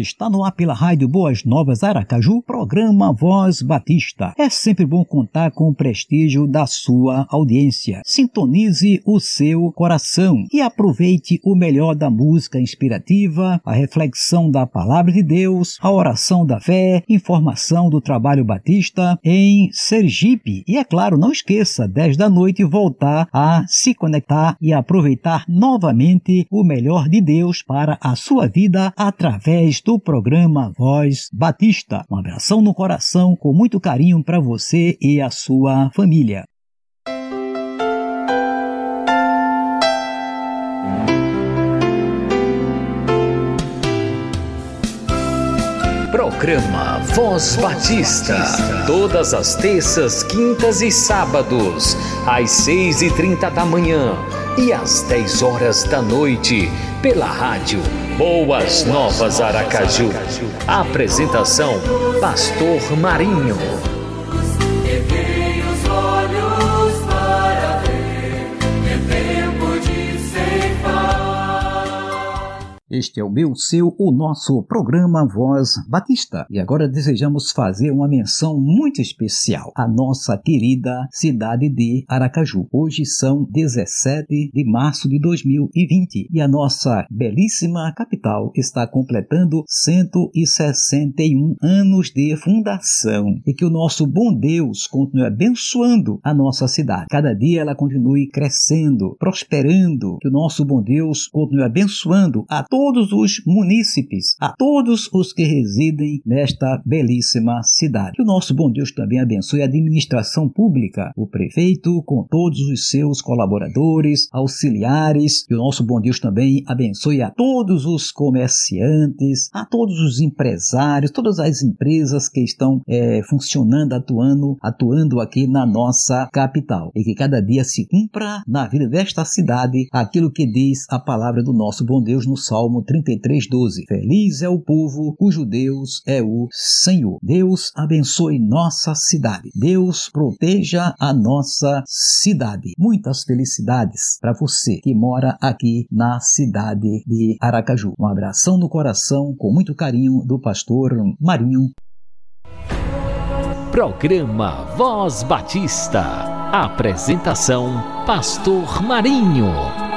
Está no ar pela Rádio Boas Novas Aracaju, programa Voz Batista. É sempre bom contar com o prestígio da sua audiência. Sintonize o seu coração e aproveite o melhor da música inspirativa, a reflexão da palavra de Deus, a oração da fé, informação do trabalho batista em Sergipe. E é claro, não esqueça, 10 da noite, voltar a se conectar e aproveitar novamente o melhor de Deus para a sua vida através do programa Voz Batista. Um abração no coração com muito carinho para você e a sua família. Programa Voz Batista. Todas as terças, quintas e sábados, às seis e trinta da manhã e às dez horas da noite, pela rádio Boas Novas Aracaju. Apresentação: Pastor Marinho. Este é o meu, seu, o nosso programa Voz Batista. E agora desejamos fazer uma menção muito especial à nossa querida cidade de Aracaju. Hoje são 17 de março de 2020 e a nossa belíssima capital está completando 161 anos de fundação. E que o nosso bom Deus continue abençoando a nossa cidade. Cada dia ela continue crescendo, prosperando. Que o nosso bom Deus continue abençoando a todos todos os munícipes, a todos os que residem nesta belíssima cidade. Que o nosso bom Deus também abençoe a administração pública, o prefeito com todos os seus colaboradores, auxiliares. Que o nosso bom Deus também abençoe a todos os comerciantes, a todos os empresários, todas as empresas que estão é, funcionando, atuando, atuando aqui na nossa capital. E que cada dia se cumpra na vida desta cidade aquilo que diz a palavra do nosso bom Deus no Salmo Salmo 33:12. Feliz é o povo cujo Deus é o Senhor. Deus abençoe nossa cidade. Deus proteja a nossa cidade. Muitas felicidades para você que mora aqui na cidade de Aracaju. Um abração no coração com muito carinho do pastor Marinho. Programa Voz Batista. Apresentação Pastor Marinho.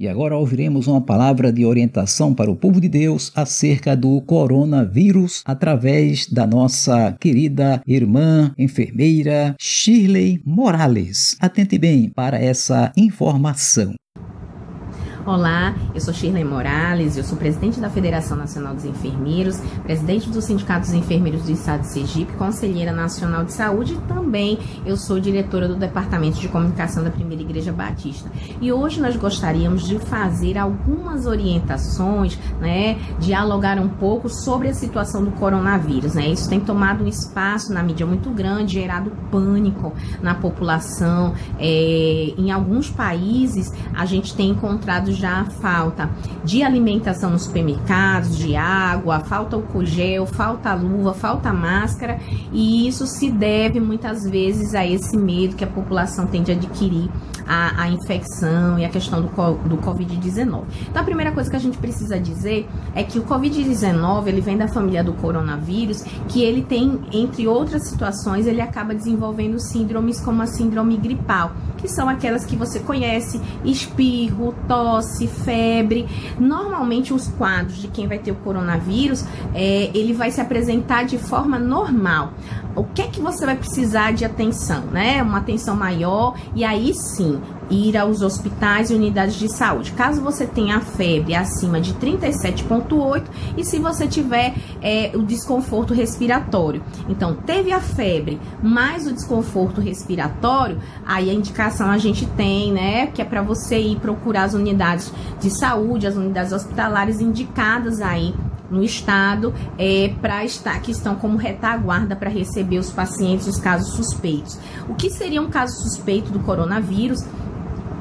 E agora ouviremos uma palavra de orientação para o povo de Deus acerca do coronavírus através da nossa querida irmã enfermeira Shirley Morales. Atente bem para essa informação. Olá, eu sou Shirley Morales, eu sou presidente da Federação Nacional dos Enfermeiros, presidente do Sindicato dos Enfermeiros do Estado de Sergipe, conselheira nacional de saúde e também eu sou diretora do Departamento de Comunicação da Primeira Igreja Batista. E hoje nós gostaríamos de fazer algumas orientações, né, dialogar um pouco sobre a situação do coronavírus, né? Isso tem tomado um espaço na mídia muito grande, gerado pânico na população. É, em alguns países a gente tem encontrado já a falta. De alimentação nos supermercados, de água, falta o gel, falta luva, falta máscara, e isso se deve muitas vezes a esse medo que a população tem de adquirir a, a infecção e a questão do, do Covid-19. Então, a primeira coisa que a gente precisa dizer é que o Covid-19 ele vem da família do coronavírus, que ele tem, entre outras situações, ele acaba desenvolvendo síndromes como a síndrome gripal, que são aquelas que você conhece, espirro, tosse, febre. Normalmente, os quadros de quem vai ter o coronavírus, é, ele vai se apresentar de forma normal. O que é que você vai precisar de atenção, né? Uma atenção maior e aí sim ir aos hospitais e unidades de saúde. Caso você tenha febre acima de 37,8 e se você tiver é, o desconforto respiratório. Então, teve a febre mais o desconforto respiratório, aí a indicação a gente tem, né, que é para você ir procurar as unidades de saúde, as unidades hospitalares indicadas aí no estado é, para estar que estão como retaguarda para receber os pacientes os casos suspeitos. O que seria um caso suspeito do coronavírus?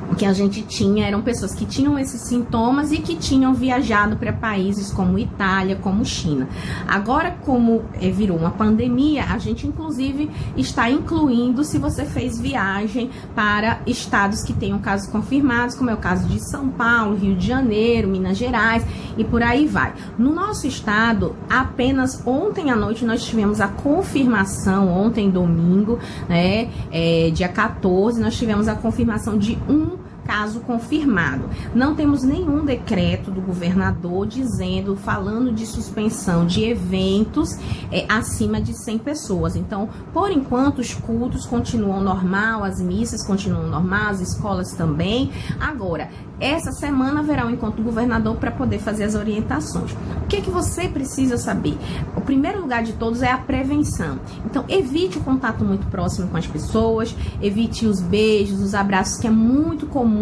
O que a gente tinha eram pessoas que tinham esses sintomas e que tinham viajado para países como Itália, como China. Agora, como é, virou uma pandemia, a gente inclusive está incluindo se você fez viagem para estados que tenham casos confirmados, como é o caso de São Paulo, Rio de Janeiro, Minas Gerais e por aí vai. No nosso estado, apenas ontem à noite nós tivemos a confirmação, ontem domingo, né, é, dia 14, nós tivemos a confirmação de um caso confirmado. Não temos nenhum decreto do governador dizendo, falando de suspensão de eventos é, acima de 100 pessoas. Então, por enquanto, os cultos continuam normal, as missas continuam normal, as escolas também. Agora, essa semana haverá um encontro do governador para poder fazer as orientações. O que, é que você precisa saber? O primeiro lugar de todos é a prevenção. Então, evite o contato muito próximo com as pessoas, evite os beijos, os abraços, que é muito comum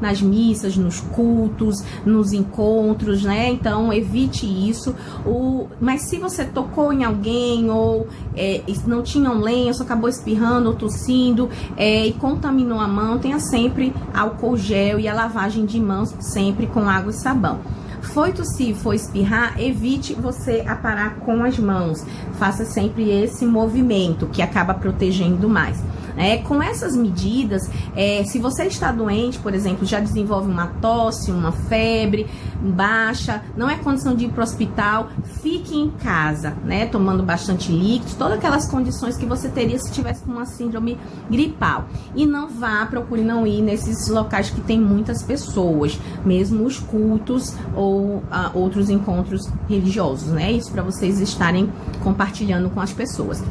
nas missas, nos cultos, nos encontros, né? Então, evite isso. O... Mas se você tocou em alguém ou é, não tinha um lenço, acabou espirrando ou tossindo é, e contaminou a mão, tenha sempre álcool gel e a lavagem lavagem de mãos sempre com água e sabão. Foi tossir, foi espirrar, evite você aparar com as mãos. Faça sempre esse movimento que acaba protegendo mais. É, com essas medidas, é, se você está doente, por exemplo, já desenvolve uma tosse, uma febre baixa, não é condição de ir para o hospital, fique em casa, né? Tomando bastante líquidos, todas aquelas condições que você teria se tivesse com uma síndrome gripal. E não vá, procure não ir nesses locais que tem muitas pessoas, mesmo os cultos ou ah, outros encontros religiosos, né? Isso para vocês estarem compartilhando com as pessoas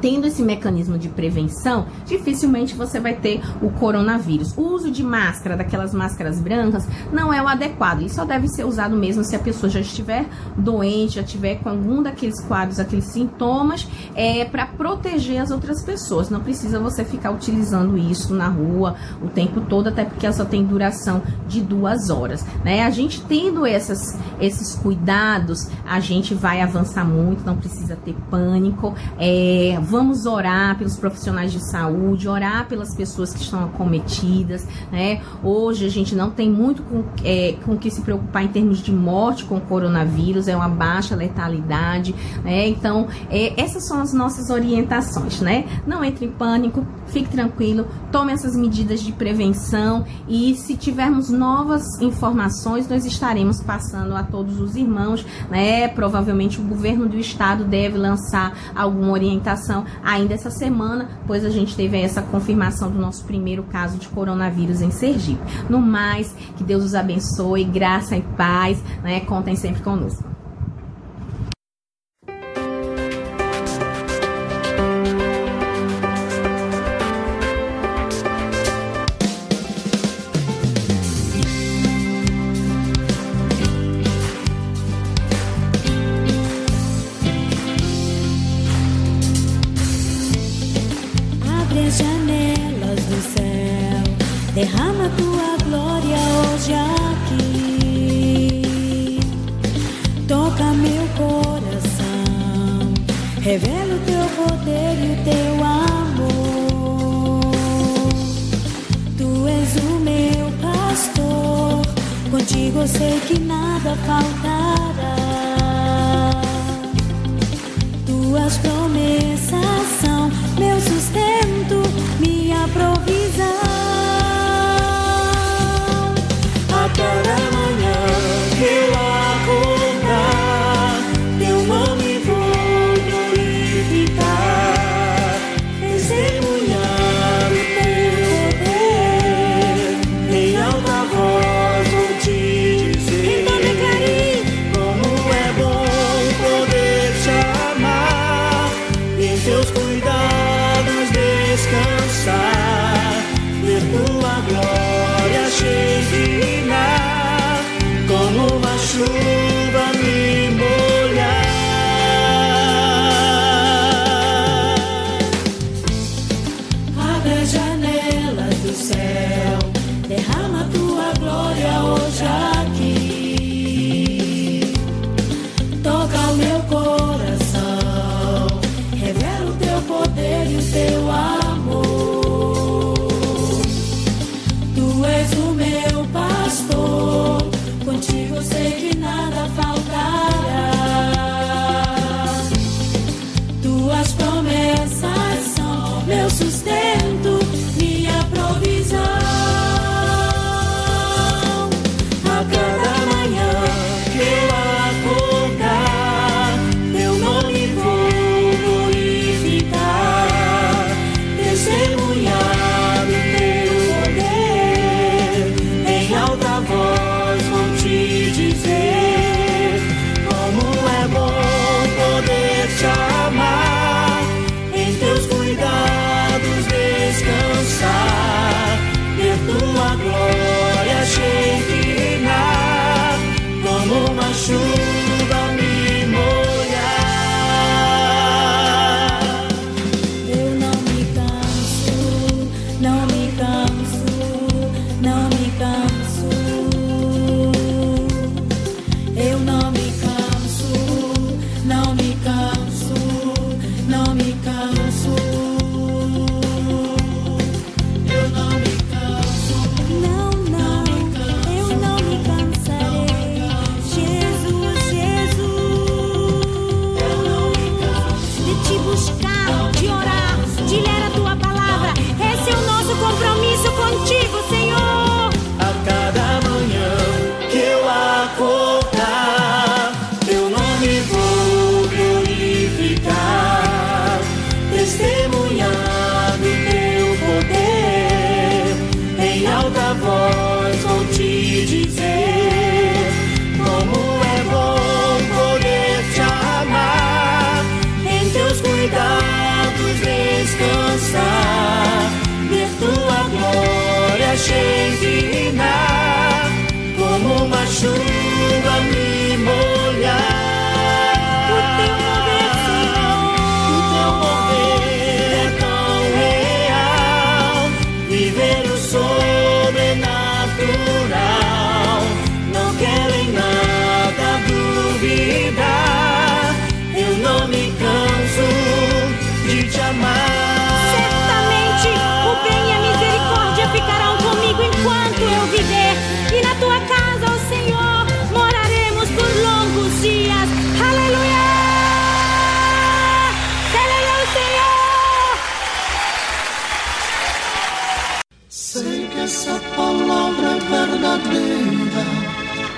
tendo esse mecanismo de prevenção, dificilmente você vai ter o coronavírus. O uso de máscara, daquelas máscaras brancas, não é o adequado. Isso só deve ser usado mesmo se a pessoa já estiver doente, já tiver com algum daqueles quadros, aqueles sintomas, é para proteger as outras pessoas. Não precisa você ficar utilizando isso na rua o tempo todo, até porque ela só tem duração de duas horas. Né? A gente tendo essas, esses cuidados, a gente vai avançar muito, não precisa ter pânico. É, vamos orar pelos profissionais de saúde, orar pelas pessoas que estão acometidas, né? Hoje a gente não tem muito com, é, com que se preocupar em termos de morte com o coronavírus, é uma baixa letalidade, né? Então, é, essas são as nossas orientações, né? Não entre em pânico, fique tranquilo, tome essas medidas de prevenção e se tivermos novas informações, nós estaremos passando a todos os irmãos, né? Provavelmente o governo do estado deve lançar alguma orientação ainda essa semana, pois a gente teve essa confirmação do nosso primeiro caso de coronavírus em Sergipe. No mais, que Deus os abençoe, graça e paz, né? Contem sempre conosco. aqui. Toca meu coração, revela o teu poder e o teu amor. Tu és o meu pastor, contigo eu sei que nada faltará. Tuas promessas são meu sustento, minha promessa.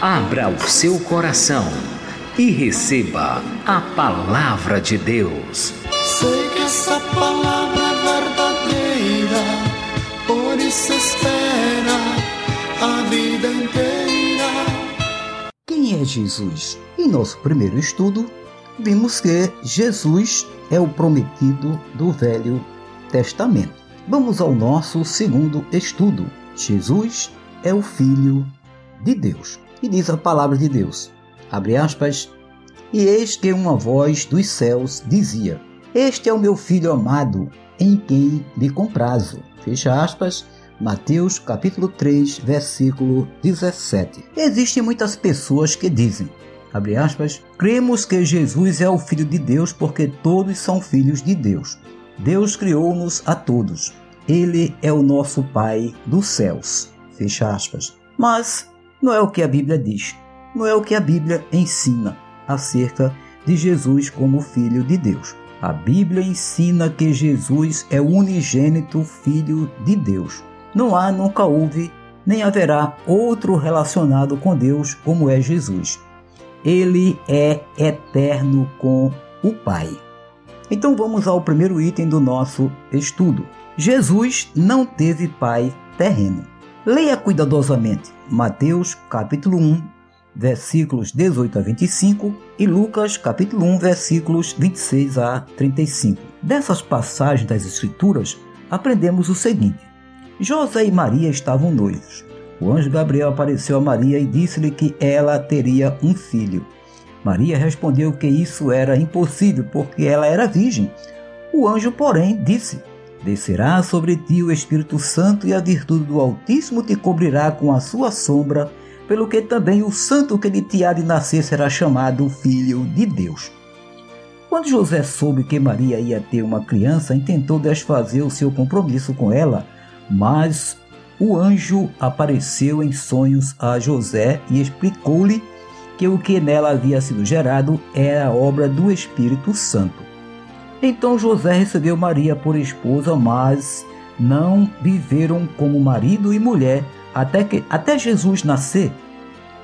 Abra o seu coração e receba a palavra de Deus. Sei que essa palavra é verdadeira, por isso espera a vida inteira. Quem é Jesus? Em nosso primeiro estudo, vimos que Jesus é o prometido do Velho Testamento. Vamos ao nosso segundo estudo. Jesus é o Filho de Deus. E diz a palavra de Deus, abre aspas, e eis que uma voz dos céus dizia, Este é o meu Filho amado, em quem me comprazo. Fecha aspas, Mateus capítulo 3, versículo 17. Existem muitas pessoas que dizem, abre aspas, cremos que Jesus é o Filho de Deus porque todos são filhos de Deus. Deus criou-nos a todos. Ele é o nosso Pai dos céus. Fecha aspas. Mas não é o que a Bíblia diz, não é o que a Bíblia ensina acerca de Jesus como Filho de Deus. A Bíblia ensina que Jesus é o unigênito Filho de Deus. Não há, nunca houve, nem haverá outro relacionado com Deus como é Jesus. Ele é eterno com o Pai. Então vamos ao primeiro item do nosso estudo. Jesus não teve pai terreno. Leia cuidadosamente Mateus capítulo 1, versículos 18 a 25 e Lucas capítulo 1, versículos 26 a 35. Dessas passagens das Escrituras, aprendemos o seguinte: José e Maria estavam noivos. O anjo Gabriel apareceu a Maria e disse-lhe que ela teria um filho. Maria respondeu que isso era impossível porque ela era virgem. O anjo, porém, disse: Descerá sobre ti o Espírito Santo e a virtude do Altíssimo te cobrirá com a sua sombra, pelo que também o santo que de ti há de nascer será chamado Filho de Deus. Quando José soube que Maria ia ter uma criança, intentou desfazer o seu compromisso com ela, mas o anjo apareceu em sonhos a José e explicou-lhe que o que nela havia sido gerado era obra do Espírito Santo. Então José recebeu Maria por esposa, mas não viveram como marido e mulher até, que, até Jesus nascer.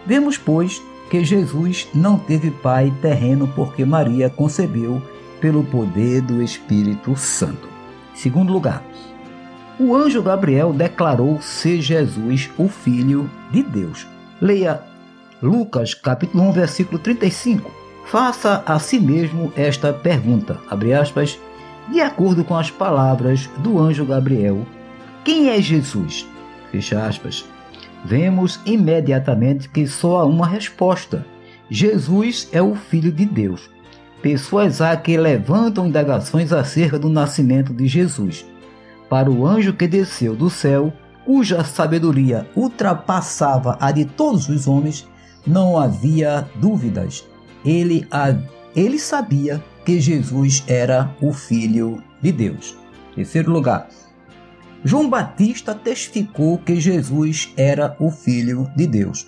Vemos, pois, que Jesus não teve pai terreno porque Maria concebeu pelo poder do Espírito Santo. Segundo lugar, o anjo Gabriel declarou ser Jesus o Filho de Deus. Leia Lucas capítulo 1, versículo 35. Faça a si mesmo esta pergunta, aspas, de acordo com as palavras do anjo Gabriel. Quem é Jesus? Fecha aspas. Vemos imediatamente que só há uma resposta. Jesus é o Filho de Deus. Pessoas há que levantam indagações acerca do nascimento de Jesus. Para o anjo que desceu do céu, cuja sabedoria ultrapassava a de todos os homens, não havia dúvidas. Ele, ele sabia que Jesus era o Filho de Deus. Terceiro lugar, João Batista testificou que Jesus era o Filho de Deus.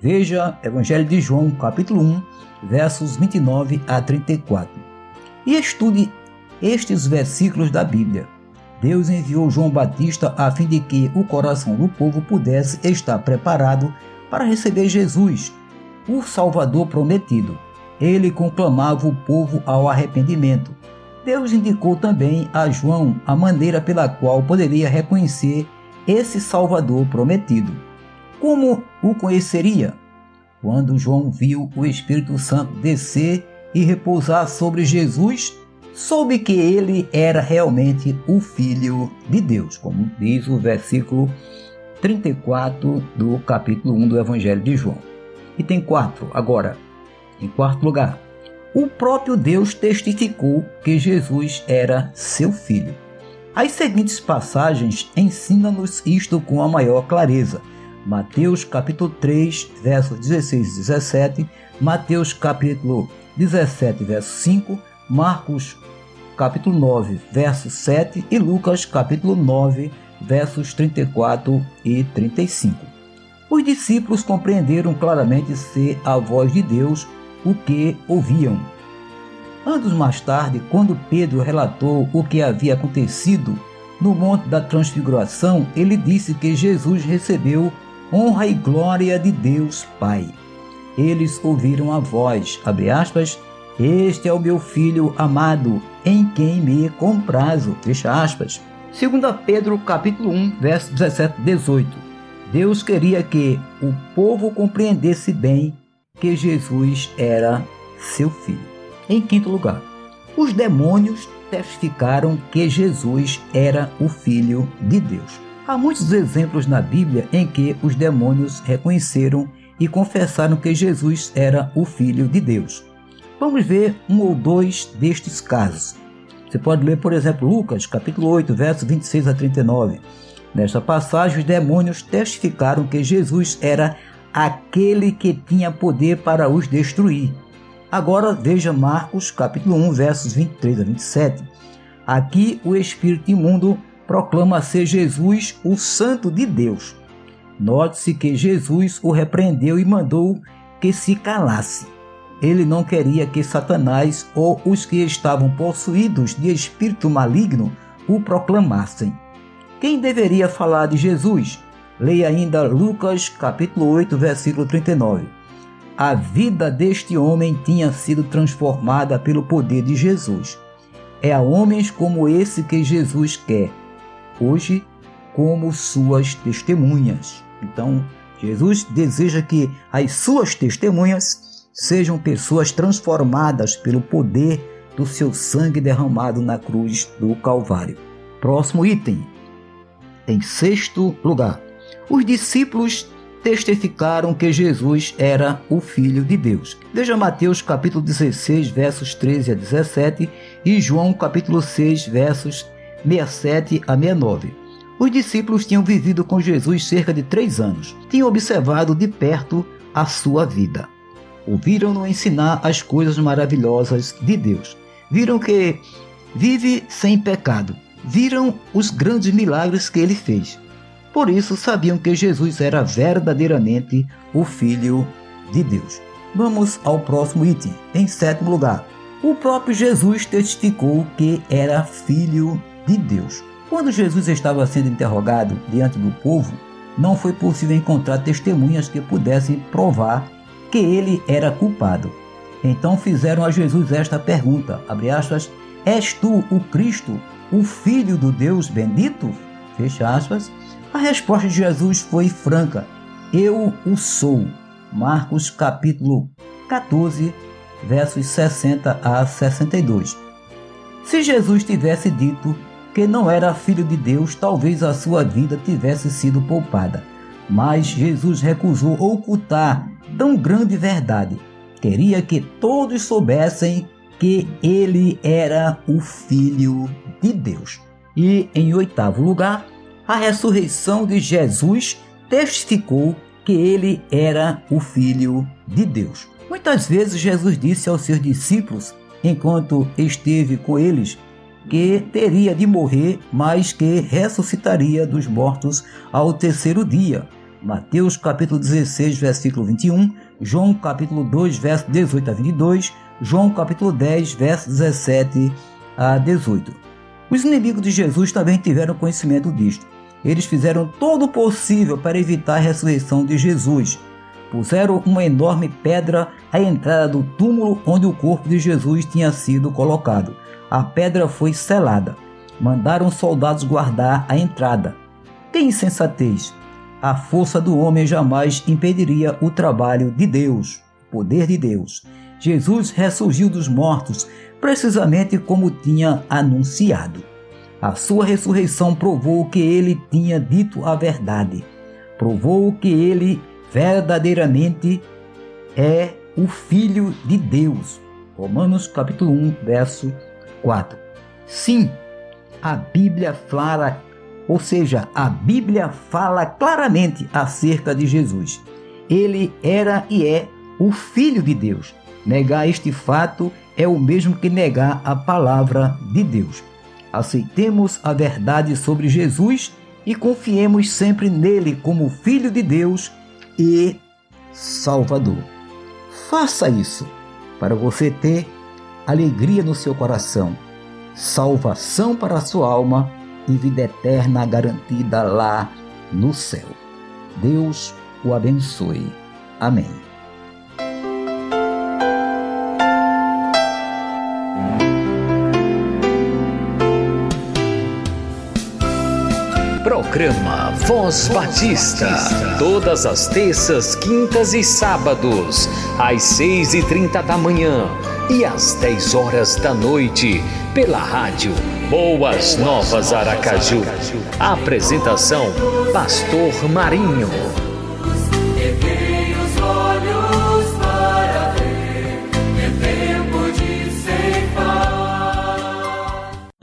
Veja Evangelho de João, capítulo 1, versos 29 a 34. E estude estes versículos da Bíblia. Deus enviou João Batista a fim de que o coração do povo pudesse estar preparado para receber Jesus, o Salvador prometido. Ele conclamava o povo ao arrependimento. Deus indicou também a João a maneira pela qual poderia reconhecer esse Salvador prometido. Como o conheceria? Quando João viu o Espírito Santo descer e repousar sobre Jesus, soube que ele era realmente o Filho de Deus, como diz o versículo 34 do capítulo 1 do Evangelho de João. E tem quatro. Agora, em quarto lugar, o próprio Deus testificou que Jesus era seu filho. As seguintes passagens ensinam-nos isto com a maior clareza. Mateus capítulo 3, versos 16 e 17, Mateus capítulo 17, verso 5, Marcos capítulo 9, verso 7 e Lucas capítulo 9, versos 34 e 35. Os discípulos compreenderam claramente ser a voz de Deus o que ouviam. Anos mais tarde, quando Pedro relatou o que havia acontecido no Monte da Transfiguração, ele disse que Jesus recebeu honra e glória de Deus Pai. Eles ouviram a voz, abre aspas, este é o meu filho amado, em quem me comprazo, fecha aspas. 2 Pedro capítulo 1, verso 17 e 18. Deus queria que o povo compreendesse bem que Jesus era seu filho. Em quinto lugar, os demônios testificaram que Jesus era o Filho de Deus. Há muitos exemplos na Bíblia em que os demônios reconheceram e confessaram que Jesus era o Filho de Deus. Vamos ver um ou dois destes casos. Você pode ler, por exemplo, Lucas, capítulo 8, versos 26 a 39. Nesta passagem, os demônios testificaram que Jesus era aquele que tinha poder para os destruir. Agora veja Marcos capítulo 1, versos 23 a 27. Aqui o espírito imundo proclama ser Jesus o santo de Deus. Note-se que Jesus o repreendeu e mandou que se calasse. Ele não queria que Satanás ou os que estavam possuídos de espírito maligno o proclamassem. Quem deveria falar de Jesus? Leia ainda Lucas capítulo 8, versículo 39. A vida deste homem tinha sido transformada pelo poder de Jesus. É a homens como esse que Jesus quer, hoje, como suas testemunhas. Então, Jesus deseja que as suas testemunhas sejam pessoas transformadas pelo poder do seu sangue derramado na cruz do Calvário. Próximo item. Em sexto lugar, os discípulos testificaram que Jesus era o Filho de Deus. Veja Mateus capítulo 16, versos 13 a 17 e João capítulo 6, versos 67 a 69. Os discípulos tinham vivido com Jesus cerca de três anos, tinham observado de perto a sua vida. Ouviram-no ensinar as coisas maravilhosas de Deus. Viram que vive sem pecado. Viram os grandes milagres que ele fez. Por isso sabiam que Jesus era verdadeiramente o Filho de Deus. Vamos ao próximo item. Em sétimo lugar, o próprio Jesus testificou que era filho de Deus. Quando Jesus estava sendo interrogado diante do povo, não foi possível encontrar testemunhas que pudessem provar que ele era culpado. Então fizeram a Jesus esta pergunta, aspas, És tu o Cristo, o Filho do Deus bendito? Fecha aspas. A resposta de Jesus foi franca. Eu o sou. Marcos capítulo 14, versos 60 a 62. Se Jesus tivesse dito que não era filho de Deus, talvez a sua vida tivesse sido poupada. Mas Jesus recusou ocultar tão grande verdade. Queria que todos soubessem que ele era o Filho de Deus. E, em oitavo lugar, a ressurreição de Jesus testificou que ele era o Filho de Deus. Muitas vezes Jesus disse aos seus discípulos, enquanto esteve com eles, que teria de morrer, mas que ressuscitaria dos mortos ao terceiro dia. Mateus capítulo 16, versículo 21, João capítulo 2, verso 18 a 22, João capítulo 10, verso 17 a 18. Os inimigos de Jesus também tiveram conhecimento disto. Eles fizeram todo o possível para evitar a ressurreição de Jesus. Puseram uma enorme pedra à entrada do túmulo onde o corpo de Jesus tinha sido colocado. A pedra foi selada. Mandaram soldados guardar a entrada. Que insensatez! A força do homem jamais impediria o trabalho de Deus, o poder de Deus. Jesus ressurgiu dos mortos, precisamente como tinha anunciado. A sua ressurreição provou que ele tinha dito a verdade. Provou que ele verdadeiramente é o Filho de Deus. Romanos capítulo 1, verso 4. Sim, a Bíblia fala, ou seja, a Bíblia fala claramente acerca de Jesus. Ele era e é o Filho de Deus. Negar este fato é o mesmo que negar a palavra de Deus. Aceitemos a verdade sobre Jesus e confiemos sempre nele como Filho de Deus e Salvador. Faça isso para você ter alegria no seu coração, salvação para a sua alma e vida eterna garantida lá no céu. Deus o abençoe. Amém. Programa Voz Batista. Todas as terças, quintas e sábados, às seis e trinta da manhã e às dez horas da noite, pela rádio Boas Novas Aracaju. Apresentação: Pastor Marinho.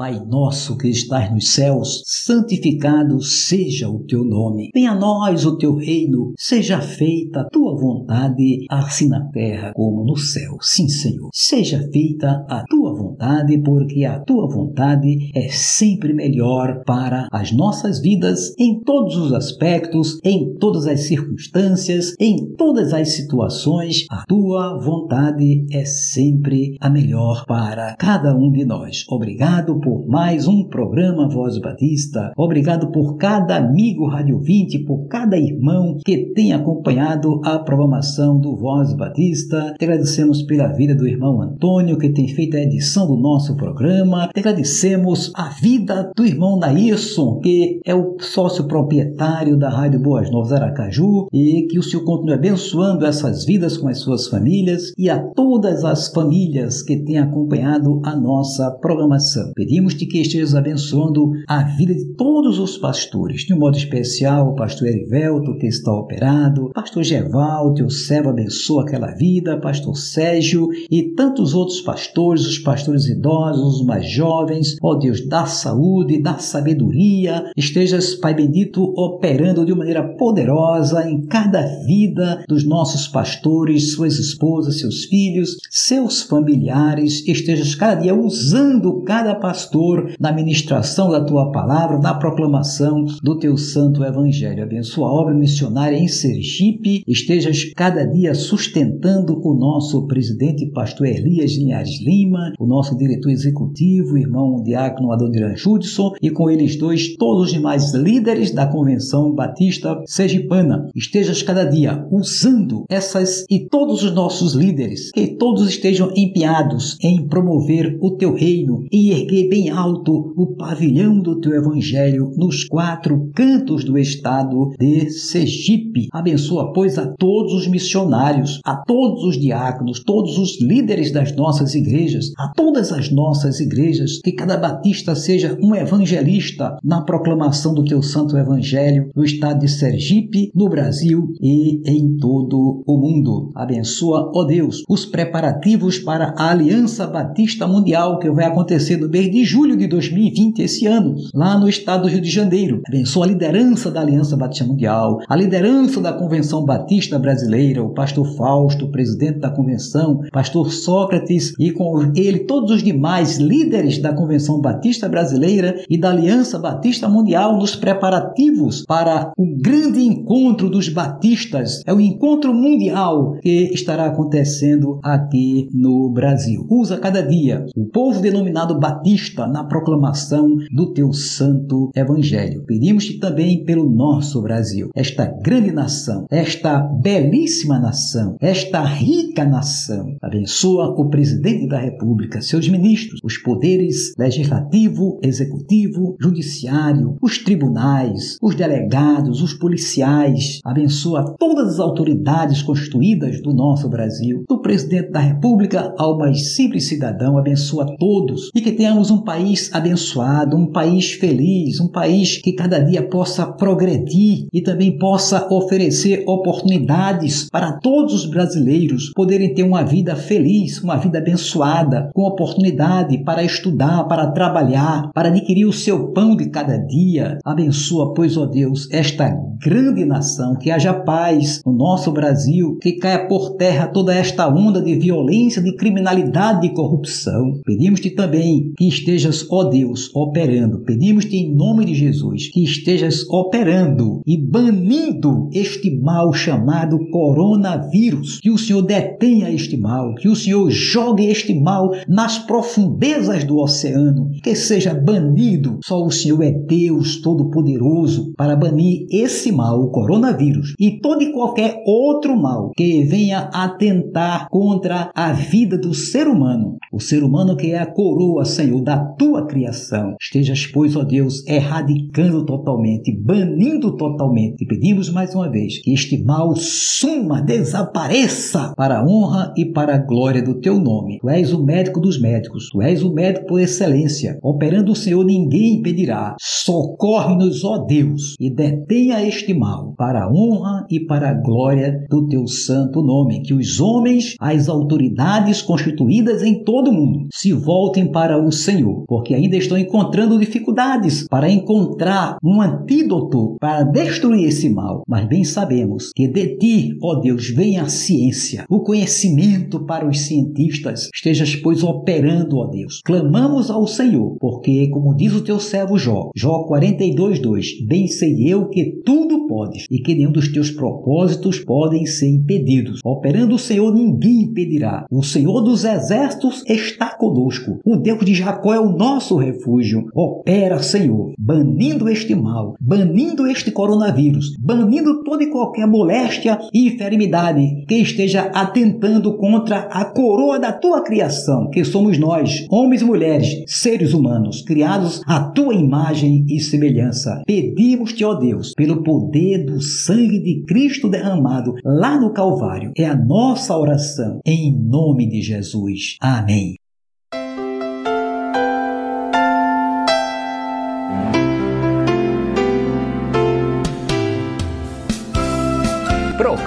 Pai nosso que estás nos céus, santificado seja o teu nome. Venha a nós o teu reino, seja feita a tua vontade, assim na terra como no céu. Sim, Senhor. Seja feita a tua vontade, porque a tua vontade é sempre melhor para as nossas vidas em todos os aspectos, em todas as circunstâncias, em todas as situações. A tua vontade é sempre a melhor para cada um de nós. Obrigado por por mais um programa Voz Batista. Obrigado por cada amigo 20, por cada irmão que tem acompanhado a programação do Voz Batista. Te agradecemos pela vida do irmão Antônio, que tem feito a edição do nosso programa. Te agradecemos a vida do irmão Nailson, que é o sócio proprietário da Rádio Boas Novas Aracaju, e que o Senhor continue abençoando essas vidas com as suas famílias e a todas as famílias que têm acompanhado a nossa programação. Pedimos Pedimos-te que estejas abençoando a vida de todos os pastores, de um modo especial o pastor Erivelto, que está operado, pastor Geval, teu servo abençoa aquela vida, pastor Sérgio e tantos outros pastores, os pastores idosos, os mais jovens, ó Deus, dá saúde, dá sabedoria, estejas, Pai bendito, operando de maneira poderosa em cada vida dos nossos pastores, suas esposas, seus filhos, seus familiares, estejas cada dia usando cada pastor pastor na ministração da tua palavra, na proclamação do teu santo evangelho. Abençoa a obra missionária em Sergipe, estejas cada dia sustentando o nosso presidente pastor Elias Linhares Lima, o nosso diretor executivo, irmão diácono Adoniran Judson, e com eles dois todos os demais líderes da Convenção Batista Sergipana. Estejas cada dia usando essas e todos os nossos líderes, que todos estejam empenhados em promover o teu reino e erguer bem alto o pavilhão do teu evangelho nos quatro cantos do estado de Sergipe. Abençoa, pois, a todos os missionários, a todos os diáconos, todos os líderes das nossas igrejas, a todas as nossas igrejas, que cada batista seja um evangelista na proclamação do teu santo evangelho no estado de Sergipe, no Brasil e em todo o mundo. Abençoa, ó Deus, os preparativos para a Aliança Batista Mundial que vai acontecer no mês de julho de 2020, esse ano, lá no estado do Rio de Janeiro. Abençoa a liderança da Aliança Batista Mundial, a liderança da Convenção Batista Brasileira, o pastor Fausto, presidente da convenção, pastor Sócrates e com ele todos os demais líderes da Convenção Batista Brasileira e da Aliança Batista Mundial nos preparativos para o grande encontro dos batistas. É o encontro mundial que estará acontecendo aqui no Brasil. Usa cada dia o povo denominado batista na proclamação do teu santo evangelho. Pedimos-te também pelo nosso Brasil, esta grande nação, esta belíssima nação, esta rica nação. Abençoa o presidente da República, seus ministros, os poderes legislativo, executivo, judiciário, os tribunais, os delegados, os policiais. Abençoa todas as autoridades constituídas do nosso Brasil, do presidente da República ao mais simples cidadão. Abençoa todos e que tenhamos um país abençoado, um país feliz, um país que cada dia possa progredir e também possa oferecer oportunidades para todos os brasileiros poderem ter uma vida feliz, uma vida abençoada, com oportunidade para estudar, para trabalhar, para adquirir o seu pão de cada dia. Abençoa, pois, ó Deus, esta grande nação, que haja paz no nosso Brasil, que caia por terra toda esta onda de violência, de criminalidade e corrupção. Pedimos-te também que estejas, ó Deus, operando. Pedimos-te em nome de Jesus que estejas operando e banindo este mal chamado coronavírus. Que o Senhor detenha este mal, que o Senhor jogue este mal nas profundezas do oceano, que seja banido. Só o Senhor é Deus Todo-Poderoso para banir esse mal, o coronavírus, e todo e qualquer outro mal que venha atentar contra a vida do ser humano. O ser humano que é a coroa, Senhor, da tua criação. Estejas, pois, ó Deus, erradicando totalmente, banindo totalmente. E pedimos mais uma vez que este mal suma, desapareça para a honra e para a glória do teu nome. Tu és o médico dos médicos, tu és o médico por excelência. Operando o Senhor, ninguém impedirá. Socorre-nos, ó Deus, e detenha este mal para a honra e para a glória do teu santo nome. Que os homens, as autoridades constituídas em todo o mundo, se voltem para o Senhor, porque ainda estão encontrando dificuldades para encontrar um antídoto para destruir esse mal. Mas bem sabemos que de ti, ó Deus, vem a ciência, o conhecimento para os cientistas. Estejas, pois, operando, ó Deus. Clamamos ao Senhor, porque, como diz o teu servo Jó, Jó 42, 2, bem sei eu que tudo podes e que nenhum dos teus propósitos podem ser impedidos. Operando o Senhor, ninguém impedirá. O Senhor dos exércitos está conosco. O Deus de Jacó é o nosso refúgio. Opera, Senhor, banindo este mal, banindo este coronavírus, banindo toda e qualquer moléstia e enfermidade que esteja atentando contra a coroa da tua criação, que somos nós, homens e mulheres, seres humanos, criados à tua imagem e semelhança. Pedimos-te, ó Deus, pelo poder do sangue de Cristo derramado lá no Calvário. É a nossa oração, em nome de Jesus. Amém.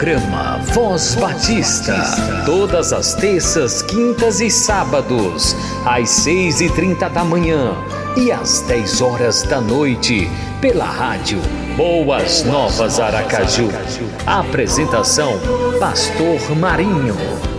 Programa Voz Batista. Todas as terças, quintas e sábados, às seis e trinta da manhã e às dez horas da noite, pela rádio Boas Novas Aracaju. Apresentação: Pastor Marinho.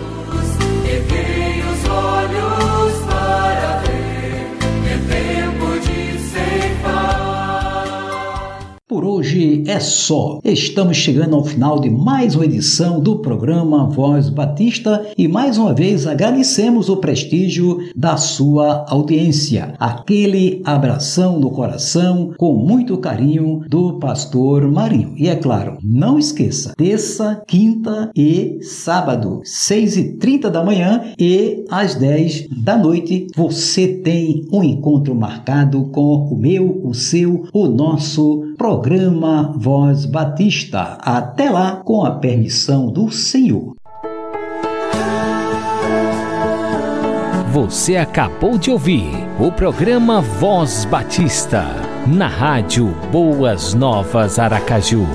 Por hoje é só. Estamos chegando ao final de mais uma edição do programa Voz Batista e mais uma vez agradecemos o prestígio da sua audiência. Aquele abração no coração com muito carinho do pastor Marinho. E é claro, não esqueça, terça, quinta e sábado, 6 e 30 da manhã e às 10 da noite, você tem um encontro marcado com o meu, o seu, o nosso programa Voz Batista. Até lá, com a permissão do Senhor. Você acabou de ouvir o programa Voz Batista, na rádio Boas Novas Aracaju.